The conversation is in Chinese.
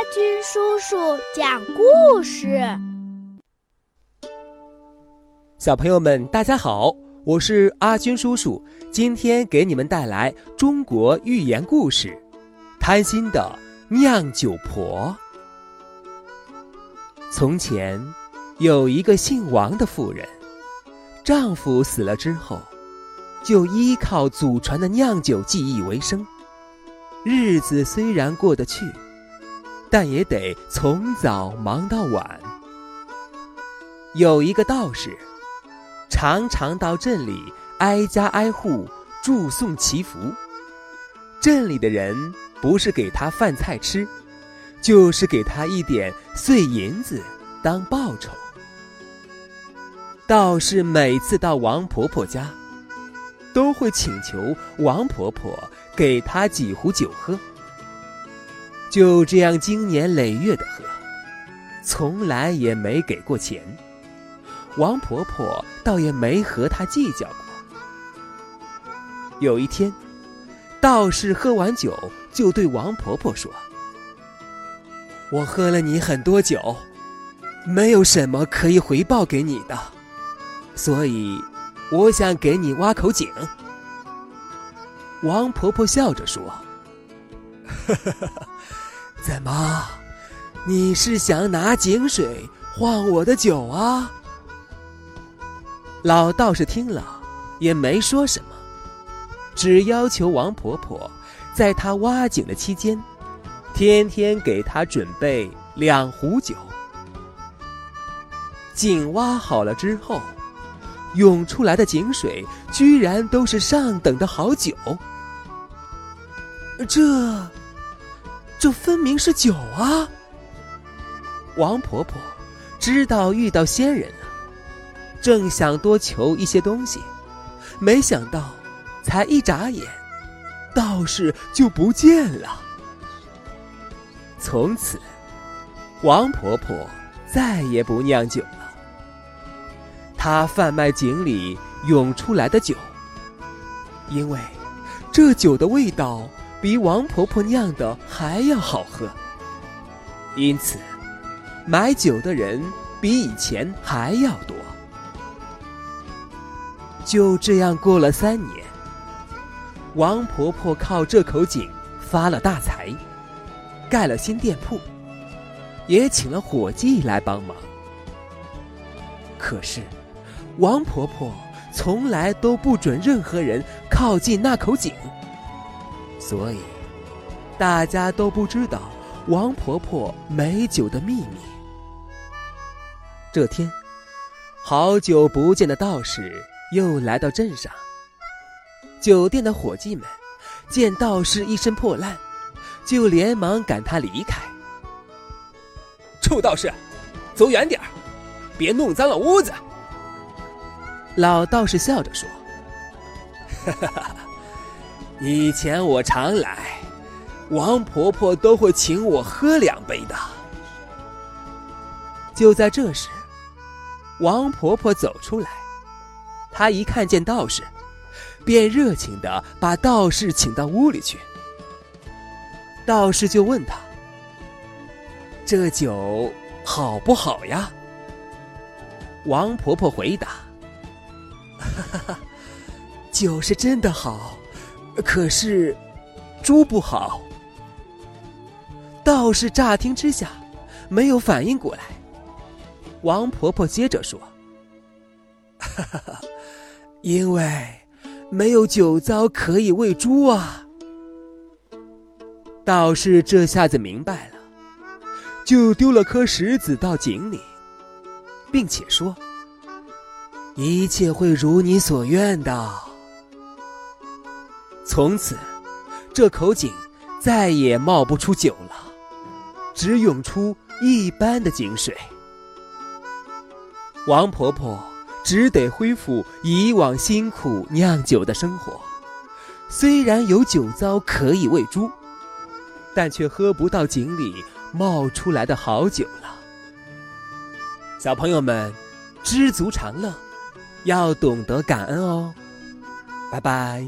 阿军叔叔讲故事。小朋友们，大家好，我是阿军叔叔，今天给你们带来中国寓言故事《贪心的酿酒婆》。从前，有一个姓王的妇人，丈夫死了之后，就依靠祖传的酿酒技艺为生。日子虽然过得去，但也得从早忙到晚。有一个道士，常常到镇里挨家挨户祝颂祈福。镇里的人不是给他饭菜吃，就是给他一点碎银子当报酬。道士每次到王婆婆家，都会请求王婆婆。给他几壶酒喝，就这样经年累月的喝，从来也没给过钱。王婆婆倒也没和他计较过。有一天，道士喝完酒，就对王婆婆说：“我喝了你很多酒，没有什么可以回报给你的，所以我想给你挖口井。”王婆婆笑着说：“ 怎么，你是想拿井水换我的酒啊？”老道士听了也没说什么，只要求王婆婆在她挖井的期间，天天给她准备两壶酒。井挖好了之后，涌出来的井水居然都是上等的好酒。这，这分明是酒啊！王婆婆知道遇到仙人了，正想多求一些东西，没想到才一眨眼，道士就不见了。从此，王婆婆再也不酿酒了。她贩卖井里涌出来的酒，因为这酒的味道。比王婆婆酿的还要好喝，因此买酒的人比以前还要多。就这样过了三年，王婆婆靠这口井发了大财，盖了新店铺，也请了伙计来帮忙。可是，王婆婆从来都不准任何人靠近那口井。所以，大家都不知道王婆婆美酒的秘密。这天，好久不见的道士又来到镇上。酒店的伙计们见道士一身破烂，就连忙赶他离开。臭道士，走远点儿，别弄脏了屋子。老道士笑着说：“哈哈哈。”以前我常来，王婆婆都会请我喝两杯的。就在这时，王婆婆走出来，她一看见道士，便热情的把道士请到屋里去。道士就问他：“这酒好不好呀？” 王婆婆回答：“哈哈哈，酒是真的好。”可是，猪不好。道士乍听之下，没有反应过来。王婆婆接着说：“哈哈，因为没有酒糟可以喂猪啊。”道士这下子明白了，就丢了颗石子到井里，并且说：“一切会如你所愿的。”从此，这口井再也冒不出酒了，只涌出一般的井水。王婆婆只得恢复以往辛苦酿酒的生活。虽然有酒糟可以喂猪，但却喝不到井里冒出来的好酒了。小朋友们，知足常乐，要懂得感恩哦。拜拜。